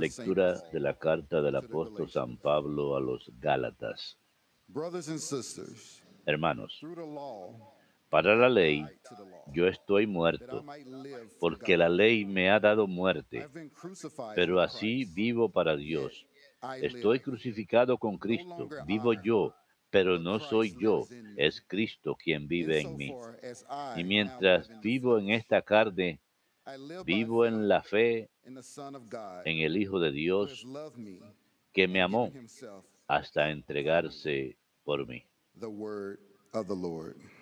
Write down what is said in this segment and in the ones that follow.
Lectura de la carta del apóstol San Pablo a los Gálatas. Brothers and sisters, Hermanos, para la ley yo estoy muerto, porque la ley me ha dado muerte, pero así vivo para Dios. Estoy crucificado con Cristo, vivo yo, pero no soy yo, es Cristo quien vive en mí. Y mientras vivo en esta carne, vivo en la fe en el Hijo de Dios que me amó hasta entregarse por mí.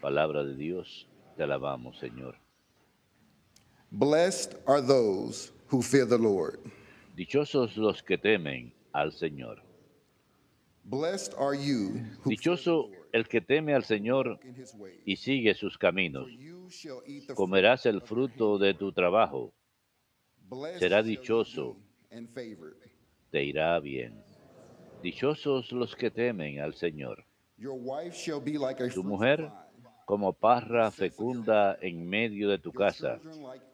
Palabra de Dios, te alabamos, Señor. Blessed are those who fear the Lord. Dichosos los que temen al Señor. Blessed are you who fear the Dichoso el que teme al Señor y sigue sus caminos. For you shall eat the Comerás fruit el of your fruto de tu trabajo, será dichoso. te irá bien. Dichosos los que temen al Señor. Tu fruitful mujer como parra fecunda en medio de tu casa,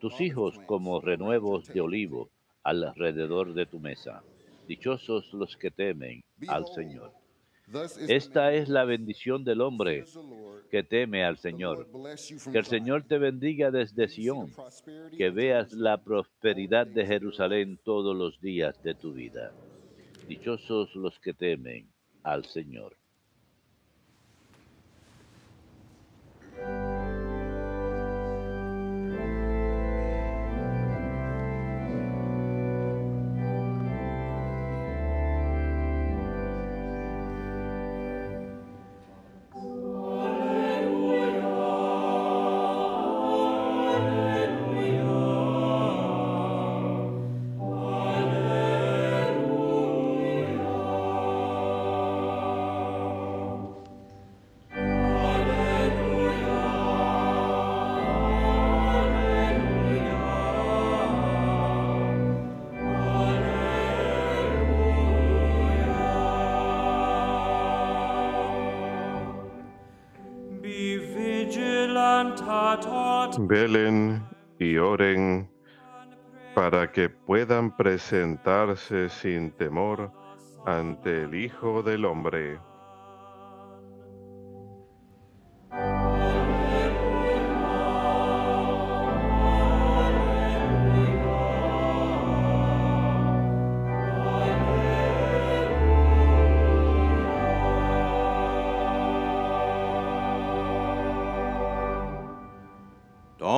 tus hijos como around your renuevos de table. olivo alrededor de tu mesa. Dichosos los que temen al Señor. Esta es la bendición del hombre que teme al Señor. Que el. Señor te bendiga desde Sión, que veas la prosperidad de Jerusalén todos los días de tu vida. Dichosos los que temen al Señor. Velen y oren para que puedan presentarse sin temor ante el Hijo del Hombre.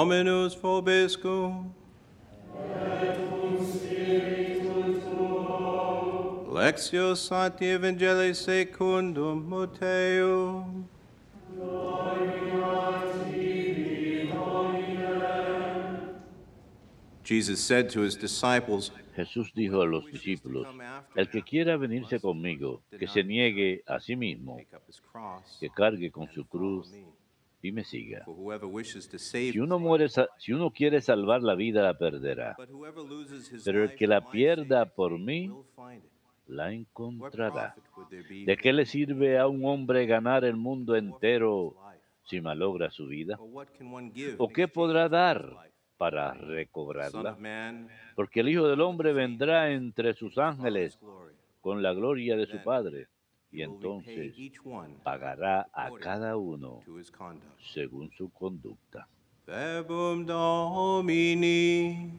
Dominus vobiscum. Lectio Sancti Evangelii secundum Mateo. Jesus said to his disciples, Jesús dijo a los discípulos, el que quiera venirse conmigo, que se niegue a sí mismo, que cargue con su cruz. Y me siga. Si uno, muere, si uno quiere salvar la vida, la perderá, pero el que la pierda por mí, la encontrará. ¿De qué le sirve a un hombre ganar el mundo entero si malogra su vida? ¿O qué podrá dar para recobrarla? Porque el Hijo del Hombre vendrá entre sus ángeles con la gloria de su Padre, y entonces pagará a cada uno según su conducta. Domini.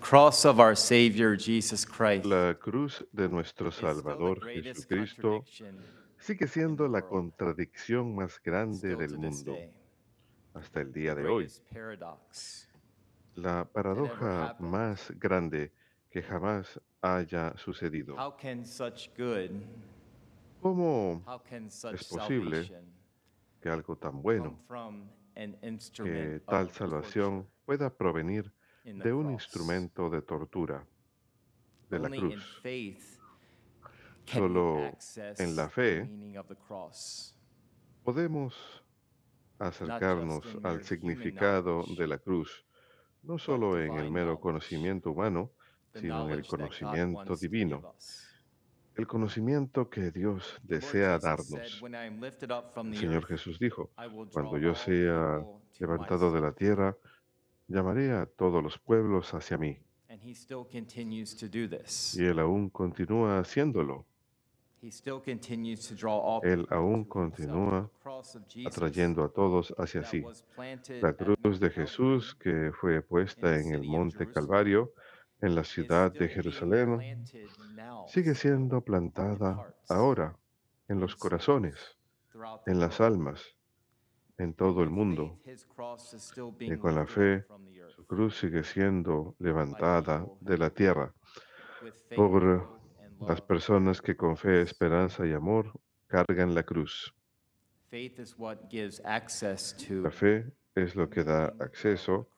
Cross of our Savior Jesus Christ. La cruz de nuestro Salvador Jesucristo sigue siendo la contradicción más grande del mundo. hasta el día de hoy. La paradoja más grande que jamás haya sucedido. How can such good, ¿Cómo es posible que algo tan bueno, from an que instrument tal salvación pueda provenir de un instrumento de tortura? de la cruz. Solo en la the fe meaning of the cross. Podemos acercarnos al significado de la cruz, no solo en el mero conocimiento humano, The sino en el conocimiento divino, el conocimiento que Dios desea darnos. "When I am lifted up from El the Señor Jesús dijo, cuando yo sea levantado de la myself." tierra, llamaré a todos los pueblos hacia mí. And he still continues to do this. Y Él aún continúa haciéndolo. He still continues to draw all Él aún continúa atrayendo a todos hacia sí. La cruz de Jesús que fue puesta en el monte Calvario, en la ciudad de Jerusalén, sigue siendo plantada ahora en los corazones, en las almas, en todo el mundo. Y con la fe, su cruz sigue siendo levantada de la tierra por las personas que con fe, esperanza y amor cargan la cruz. La fe es lo que da acceso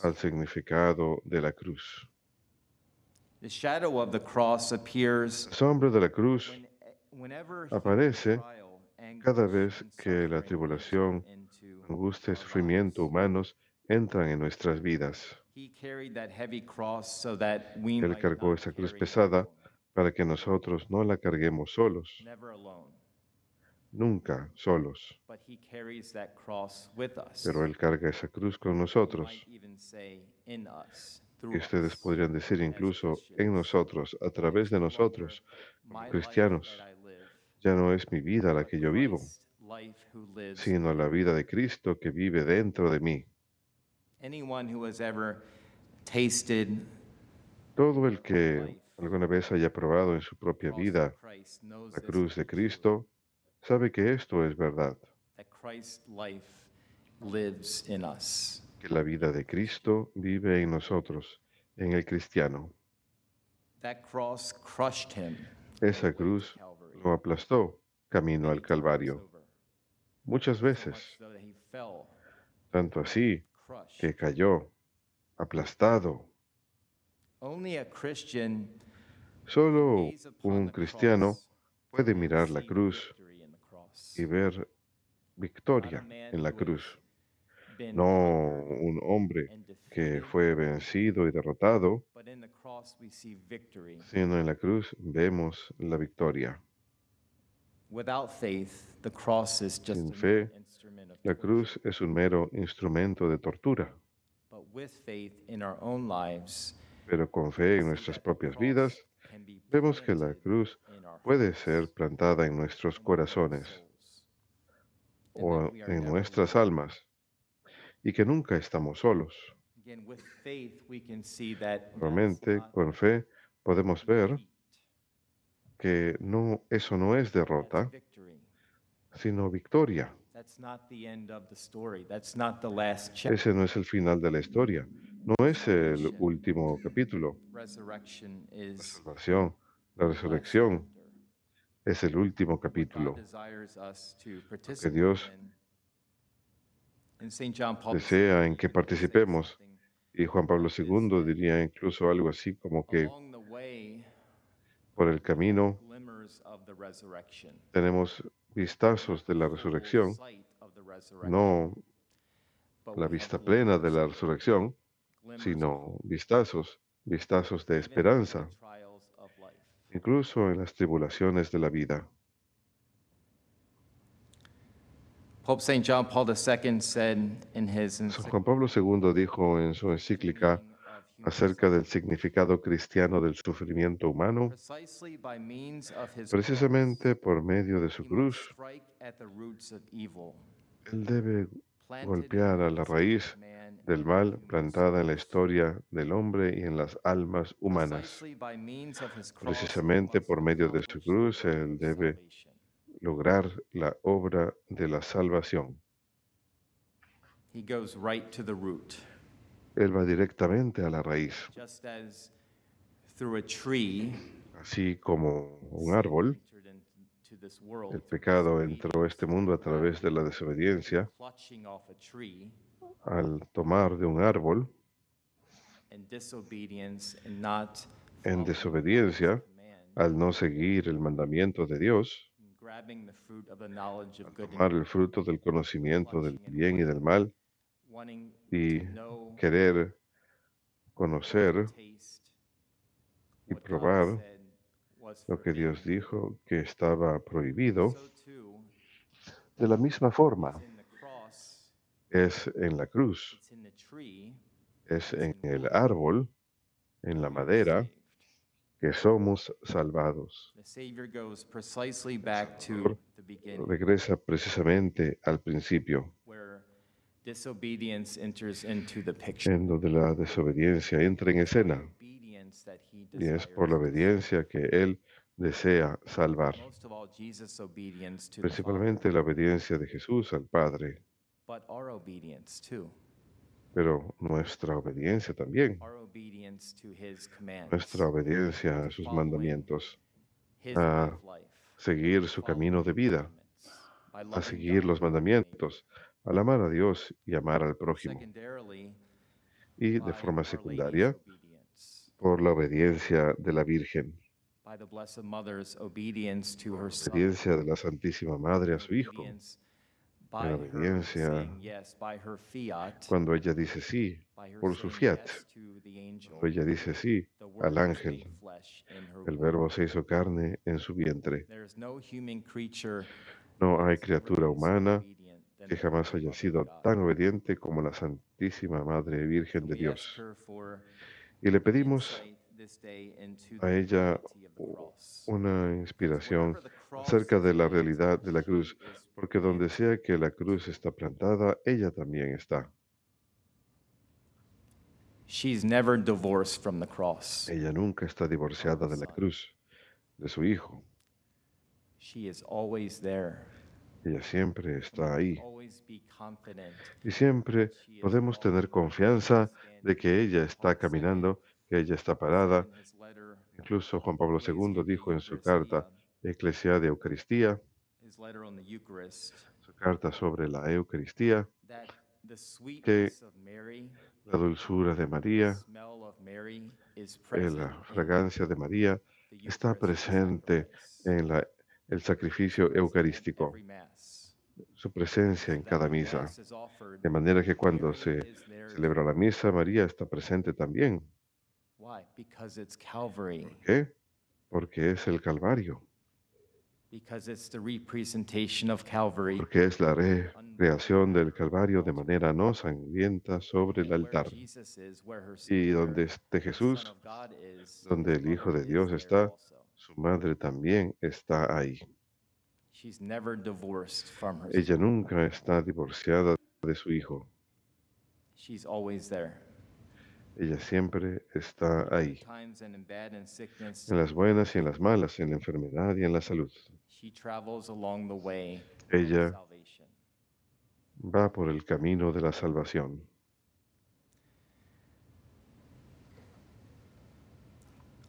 al significado de la cruz. La sombra de la cruz whenever aparece cada vez que la tribulación, angustia y sufrimiento humanos entran en nuestras vidas. Él cargó esa cruz pesada para que nosotros no la carguemos solos, nunca solos. Pero Él carga esa cruz con nosotros. Y ustedes us. podrían decir incluso en nosotros, a través de nosotros. Cristianos, Ya no es mi vida la que yo vivo, sino in la vida de Cristo que vive dentro de mí. Anyone who has ever tasted Todo el que alguna vez haya probado en su propia vida la cruz de Cristo, sabe que esto es verdad, that Christ's life lives in us. que la vida de Cristo vive en nosotros, en el cristiano. That cross crushed him. Esa cruz. Lo aplastó camino al Calvario, muchas veces, tanto así que cayó, aplastado. Solo un cristiano puede mirar la cruz y ver victoria en la cruz, no un hombre que fue vencido y derrotado, but in the cross we see victory. sino en la cruz vemos la victoria. Without faith, the cross is just Sin fe, mere instrument of La torture. cruz es un mero instrumento de tortura, But with faith in our own lives, pero con fe en nuestras propias vidas, vemos que la cruz puede ser plantada en nuestros corazones o en nuestras almas y que nunca estamos solos. Again, with faith, we can see that that's Realmente, con fe, podemos ver defeat, que no, eso no es that's derrota, sino victoria. That's not the end of the story. That's not the last chapter. Ese no es el final de la historia, no es el último capítulo. Resurrection La salvación, la resurrección es el último capítulo. participate Dios desea en que participemos. Y Juan Pablo II diría incluso algo así como que por el camino. Tenemos vistazos de la resurrección, no la vista plena de la resurrección, sino vistazos, vistazos de esperanza, incluso en las tribulaciones de la vida. San Juan Pablo II dijo en su encíclica acerca del significado cristiano del sufrimiento humano, precisamente por medio de su cruz, Él debe golpear a la raíz del mal plantada en la historia del hombre y en las almas humanas. Precisamente por medio de su cruz, Él debe lograr la obra de la salvación. He goes right to the root, Él va directamente a la raíz, just as through a tree así como un árbol. El pecado entró a este mundo a través de la desobediencia. Al tomar de un árbol, en desobediencia, al no seguir el mandamiento de Dios, grabbing the fruit of the knowledge of good and tomar el fruto del conocimiento del bien y del mal y querer conocer y probar lo que. Dios dijo que estaba prohibido, de la misma forma es en la cruz, es en el árbol, en la madera, que somos salvados. Beginning, Regresa precisamente al principio, en donde la desobediencia entra en escena, y es por la obediencia que Él desea salvar. Principalmente la obediencia de Jesús al Padre, pero nuestra obediencia también, nuestra obediencia a sus mandamientos, a seguir su camino de vida, a seguir los and mandamientos, al amar a Dios y amar al prójimo, y de forma secundaria por la obediencia de la Virgen, Son, obediencia de la Santísima Madre a su Hijo, la obediencia cuando ella dice sí, por su fiat, cuando ella dice sí al ángel, el. Verbo se hizo carne en su vientre. No hay criatura humana que jamás haya sido tan obediente como la Santísima Madre Virgen de Dios. Y le pedimos a ella una inspiración acerca de la realidad de la cruz, porque donde sea que la cruz está plantada, ella también está. She's never divorced from the cross. Ella nunca está divorciada de la cruz, de su Hijo. She is always there. Ella siempre está ahí. Y siempre podemos tener confianza de que ella está caminando, que ella está parada. Incluso Juan Pablo II dijo en su carta Eclesia de Eucaristía, su carta sobre la Eucaristía, that the sweetness of Mary, la dulzura de María, la fragancia de María está presente en la- el sacrificio eucarístico. Su presencia en cada misa. De manera que cuando se celebra la misa, María está presente también. ¿Por qué? Porque es el Calvario, porque es la recreación del Calvario de manera no sangrienta sobre el altar. Y donde esté Jesús, donde el Hijo de Dios está, su madre también está ahí. She's never divorced from her. Ella nunca está divorciada de su Hijo. She's always there. Ella siempre está ahí. En las buenas y en las malas, en la enfermedad y en la salud. she travels along the way of Ella va por el camino de la salvación.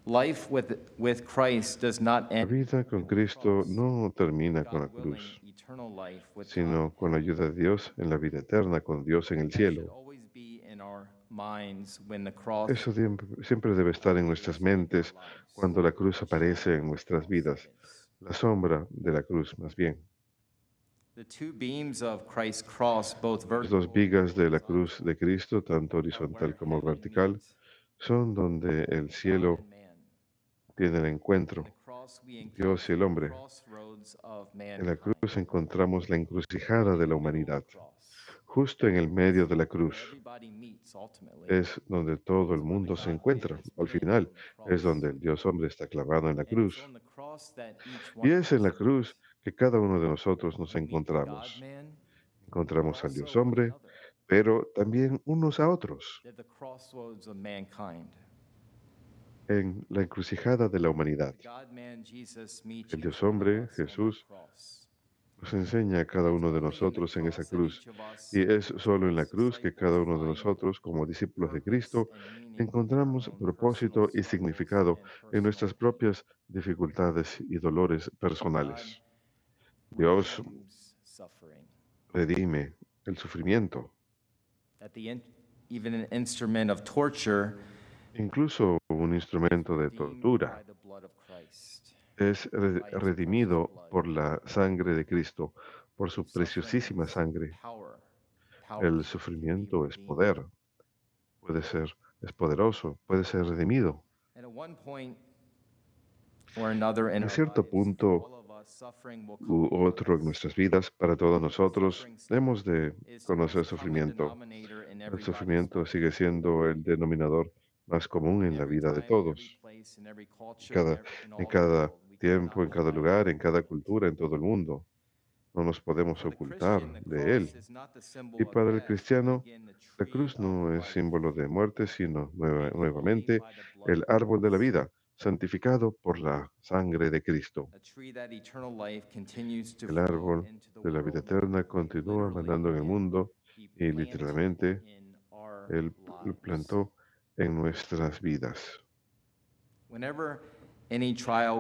La end vida con Cristo no termina con la cruz, sino con la ayuda de Dios en la vida eterna, con Dios en el cielo. Eso siempre debe estar en nuestras mentes cuando la cruz aparece en nuestras vidas. La sombra de la cruz, más bien. Las dos vigas de la cruz de Cristo, tanto horizontal como vertical, son donde el cielo tiene el encuentro. Dios y el hombre. En la cruz encontramos la encrucijada de la humanidad. Justo en el medio de la cruz es donde todo el mundo se encuentra. Al final es donde el Dios hombre está clavado en la cruz. Y es en la cruz que cada uno de nosotros nos encontramos. Encontramos al Dios hombre, pero también unos a otros en la encrucijada de la humanidad. El Dios hombre, Jesús, nos enseña a cada uno de nosotros en esa cruz. Y es solo en la cruz que cada uno de nosotros, como discípulos de Cristo, encontramos propósito y significado en nuestras propias dificultades y dolores personales. Dios redime el sufrimiento. Incluso un instrumento de tortura, es re- redimido por la sangre de Cristo, por su preciosísima sangre. El sufrimiento es poder, puede ser, es poderoso, puede ser redimido. En cierto punto u otro en nuestras vidas, para todos nosotros, hemos de conocer sufrimiento. El sufrimiento sigue siendo el denominador más común en la vida de todos. Cada, en cada tiempo, en cada lugar, en cada cultura, en todo el mundo. No nos podemos ocultar de Él. Y para el cristiano, La cruz no es símbolo de muerte, sino nuevamente el árbol de la vida, santificado por la sangre de Cristo. El árbol de la vida eterna continúa mandando en el mundo y literalmente Él plantó en nuestras vidas.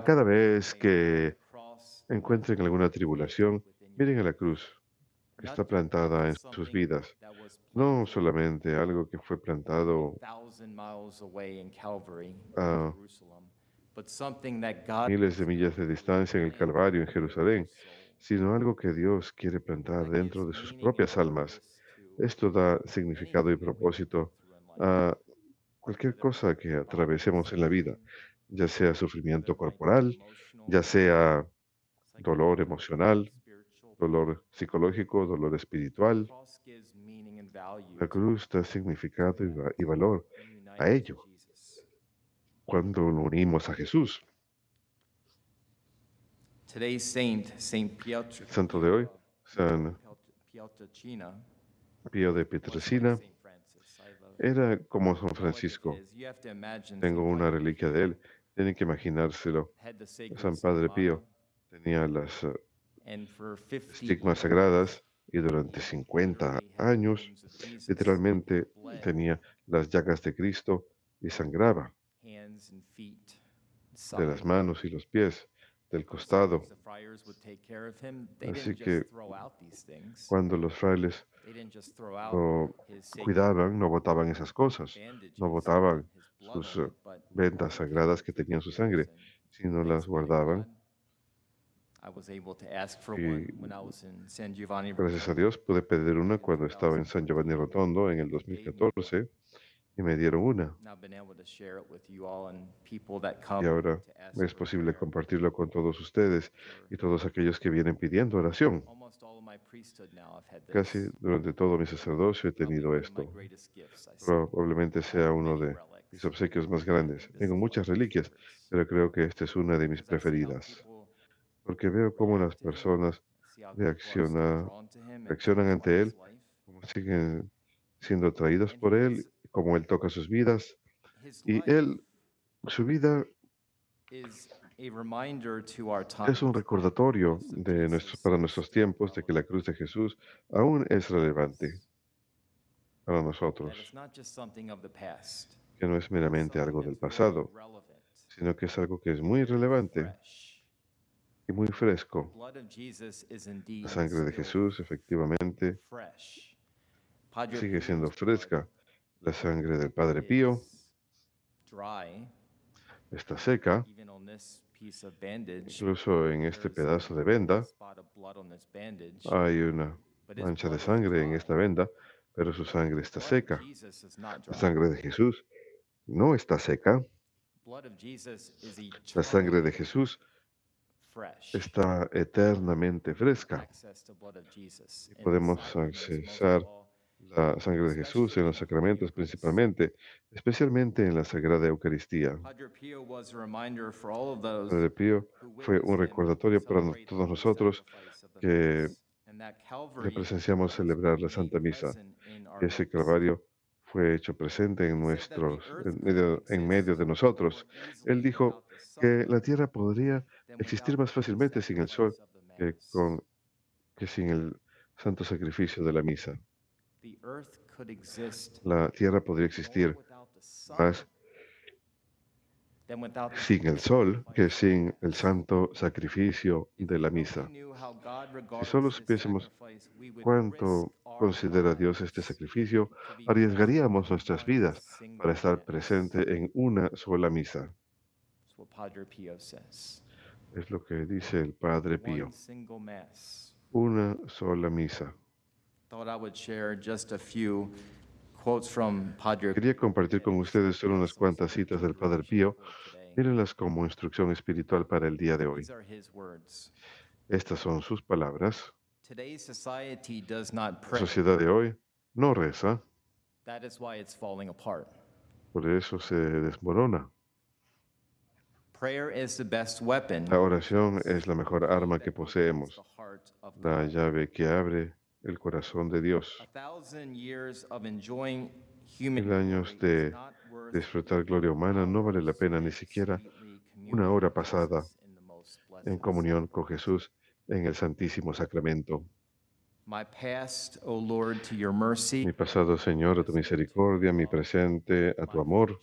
Cada vez que encuentren alguna tribulación, miren a la cruz que está plantada en sus vidas. No solamente algo que fue plantado a God miles de millas de distancia en el Calvario, en Jerusalén, sino algo que Dios quiere plantar dentro de sus propias almas. Esto da significado y propósito a cualquier cosa que atravesemos en la vida, ya sea sufrimiento corporal, ya sea dolor emocional, dolor psicológico, dolor espiritual. La cruz da significado y, va- y valor a ello. Cuando lo unimos a Jesús. Santo de hoy, San Pío de Pietrelcina, era como San Francisco. Tengo una reliquia de él. Tienen que imaginárselo. San Padre Pío tenía las eh, and for 50 estigmas years, sagradas y durante 50 literally had the años literalmente tenía las llagas de Cristo y sangraba de las manos y los pies, del costado. Así que. Cuando los frailes lo cuidaban, no botaban esas cosas, no botaban sus, eh, vendas sagradas que tenían su sangre, sino las guardaban. God, I was able to ask for Y one when I was in San Giovanni. Gracias a Dios pude pedir una cuando estaba en San Giovanni Rotondo en el 2014 y me dieron una. Y ahora es posible compartirlo con todos ustedes y todos aquellos que vienen pidiendo oración. Casi durante todo mi sacerdocio he tenido esto. Probablemente sea uno de mis obsequios más grandes. Tengo muchas reliquias, pero creo que esta es una de mis preferidas, porque veo cómo las personas reaccionan his ante él, cómo siguen siendo atraídos por él, cómo él toca sus vidas. Y él, su vida es un recordatorio de nuestros, para nuestros tiempos de que la cruz de Jesús aún es relevante para nosotros, que no es meramente algo del pasado, sino que es algo que es muy relevante y muy fresco. La sangre de Jesús efectivamente sigue siendo fresca. La sangre del Padre Pío está seca, even on this piece of bandage. incluso en este pedazo de venda hay una mancha de sangre en esta venda, pero su sangre está seca. La sangre de Jesús no está seca. La sangre de Jesús está eternamente fresca. Y podemos accesar La sangre de Jesús en los sacramentos principalmente, especialmente en la Sagrada Eucaristía. Padre Pío fue un recordatorio para todos nosotros que que presenciamos celebrar la Santa Misa, ese. Calvario fue hecho presente en nuestros, en medio, en medio de nosotros. Él dijo que la tierra podría existir más fácilmente sin el sol que, con, que sin el santo sacrificio de la misa. La tierra podría existir más sin el sol que sin el santo sacrificio If de la misa. regarded solo supiésemos cuánto considera Dios este sacrificio, arriesgaríamos nuestras vidas para estar presente en una sola misa. Es lo que dice el Padre Pío. Una sola misa. Quería compartir con ustedes solo unas cuantas citas del Padre Pío. Mírenlas como instrucción espiritual para el día de hoy. These are his words. Estas son sus palabras. Today's society does not La sociedad de hoy no reza, That is why it's falling apart. por eso se desmorona. Prayer is the best weapon. La oración es la mejor arma que poseemos, la llave que abre el corazón de Dios. Mil años de Disfrutar gloria humana no vale la pena ni siquiera una hora pasada en comunión con Jesús en el Santísimo Sacramento. Mi pasado, Señor, a tu misericordia, mi presente, a tu amor,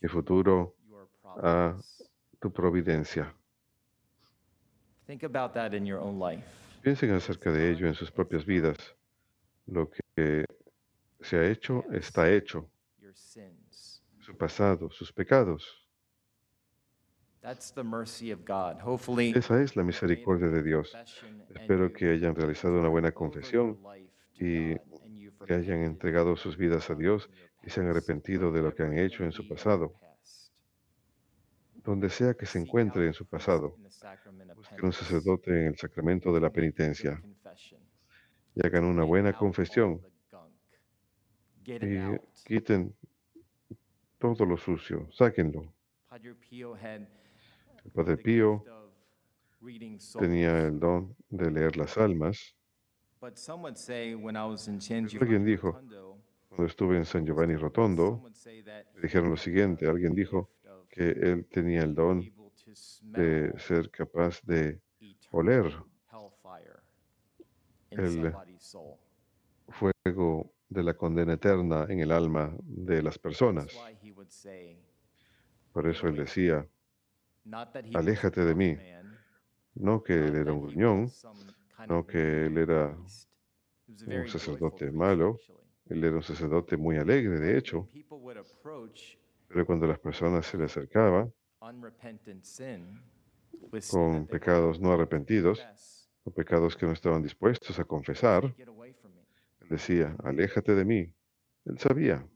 mi futuro, a tu providencia. Think about that in your own life. Piensen acerca de ello en sus propias vidas. Lo que se ha hecho está hecho. Su pasado, sus pecados. Esa es la misericordia de Dios. Espero que hayan realizado una buena confesión y que hayan entregado sus vidas a Dios y se han arrepentido de lo que han hecho en su pasado. Donde sea que se encuentre en su pasado, busquen un sacerdote en el sacramento de la penitencia y hagan una buena confesión. y quiten todo lo sucio, sáquenlo. El Padre Pío tenía el don de leer las almas. Alguien dijo, Cuando estuve en San Giovanni Rotondo, me dijeron lo siguiente, alguien dijo que él tenía el don de ser capaz de oler el fuego de la condena eterna en el alma de las personas. Por eso él decía, aléjate de mí. no que él era un gruñón, no que él era un sacerdote malo, él era un sacerdote muy alegre, de hecho, pero cuando las personas se le acercaban con pecados no arrepentidos, o pecados que no estaban dispuestos a confesar, él decía, aléjate de mí. Él sabía,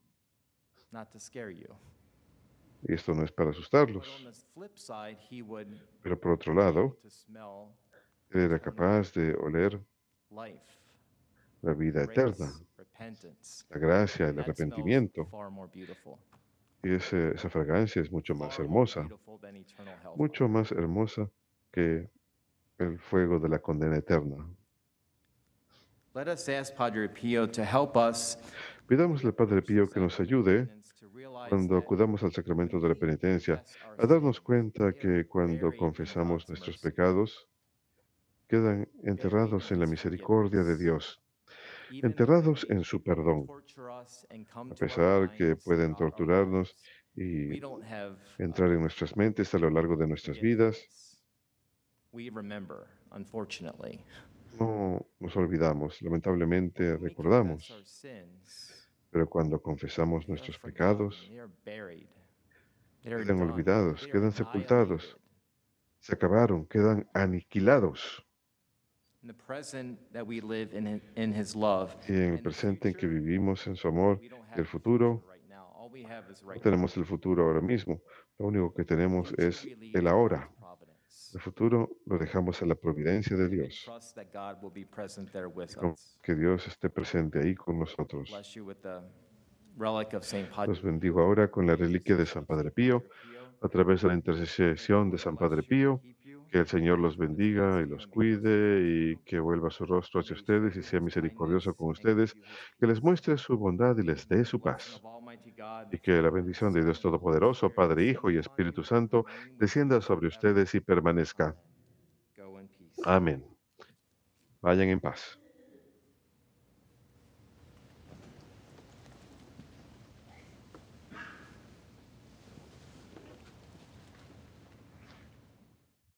y esto no es para asustarlos, pero por otro lado, él era capaz de oler la vida eterna, la gracia, el arrepentimiento. Y ese- esa fragancia es mucho más hermosa, mucho más hermosa que el fuego de la condena eterna. Pidámosle al Padre Pío que nos ayude cuando acudamos al sacramento de la penitencia a darnos cuenta que cuando confesamos nuestros pecados, quedan enterrados en la misericordia de Dios, enterrados en su perdón, a pesar que pueden torturarnos y entrar en nuestras mentes a lo largo de nuestras vidas. We remember, unfortunately. No nos olvidamos, lamentablemente recordamos, pero cuando confesamos nuestros pecados, quedan olvidados, quedan sepultados, se acabaron, quedan aniquilados. Y en el presente en que vivimos en su amor, el futuro, future right now. All we have is no tenemos el futuro ahora mismo. Lo único que tenemos es el ahora. El futuro lo dejamos a la providencia de Dios. Que Dios esté presente ahí con nosotros. Los bendigo ahora con la reliquia de San Padre Pío, a través de la intercesión de San Padre Pío. Que el Señor los bendiga y los cuide y que vuelva su rostro hacia ustedes y sea misericordioso con ustedes, que les muestre su bondad y les dé su paz. Y que la bendición de Dios Todopoderoso, Padre, Hijo y Espíritu Santo, descienda sobre ustedes y permanezca. Amén. Vayan en paz.